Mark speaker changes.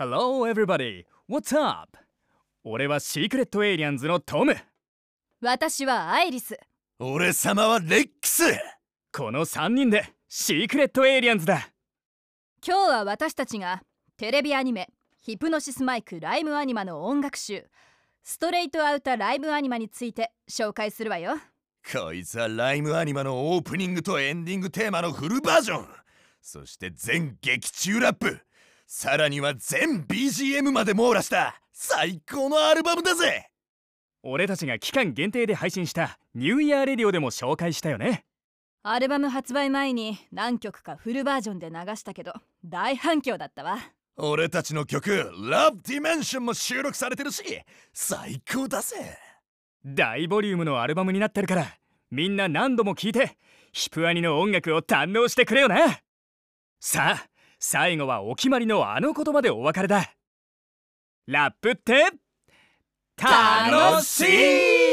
Speaker 1: Hello everybody, what's up? 俺は Secret Aliens のトム。
Speaker 2: 私はアイリス。
Speaker 3: 俺様はレックス。
Speaker 1: この3人で Secret Aliens だ。
Speaker 2: 今日は私たちがテレビアニメ「ヒプノシスマイク Rhyme Anima」の音楽集「Straight Outta Rhyme Anima」について紹介するわよ。
Speaker 3: こいつは Rhyme Anima のオープニングとエンディングテーマのフルバージョン。そして全劇中ラップさらには全 BGM まで網羅した最高のアルバムだぜ。
Speaker 1: 俺たちが期間限定で配信したニューイヤーレディオでも紹介したよね。
Speaker 2: アルバム発売前に何曲かフルバージョンで流したけど大反響だったわ。
Speaker 3: 俺たちの曲「Love Dimension」も収録されてるし最高だぜ。
Speaker 1: 大ボリュームのアルバムになってるからみんな何度も聴いてヒプアニの音楽を堪能してくれよな。さあ最後はお決まりのあの言葉でお別れだ。ラップって
Speaker 3: 楽しい。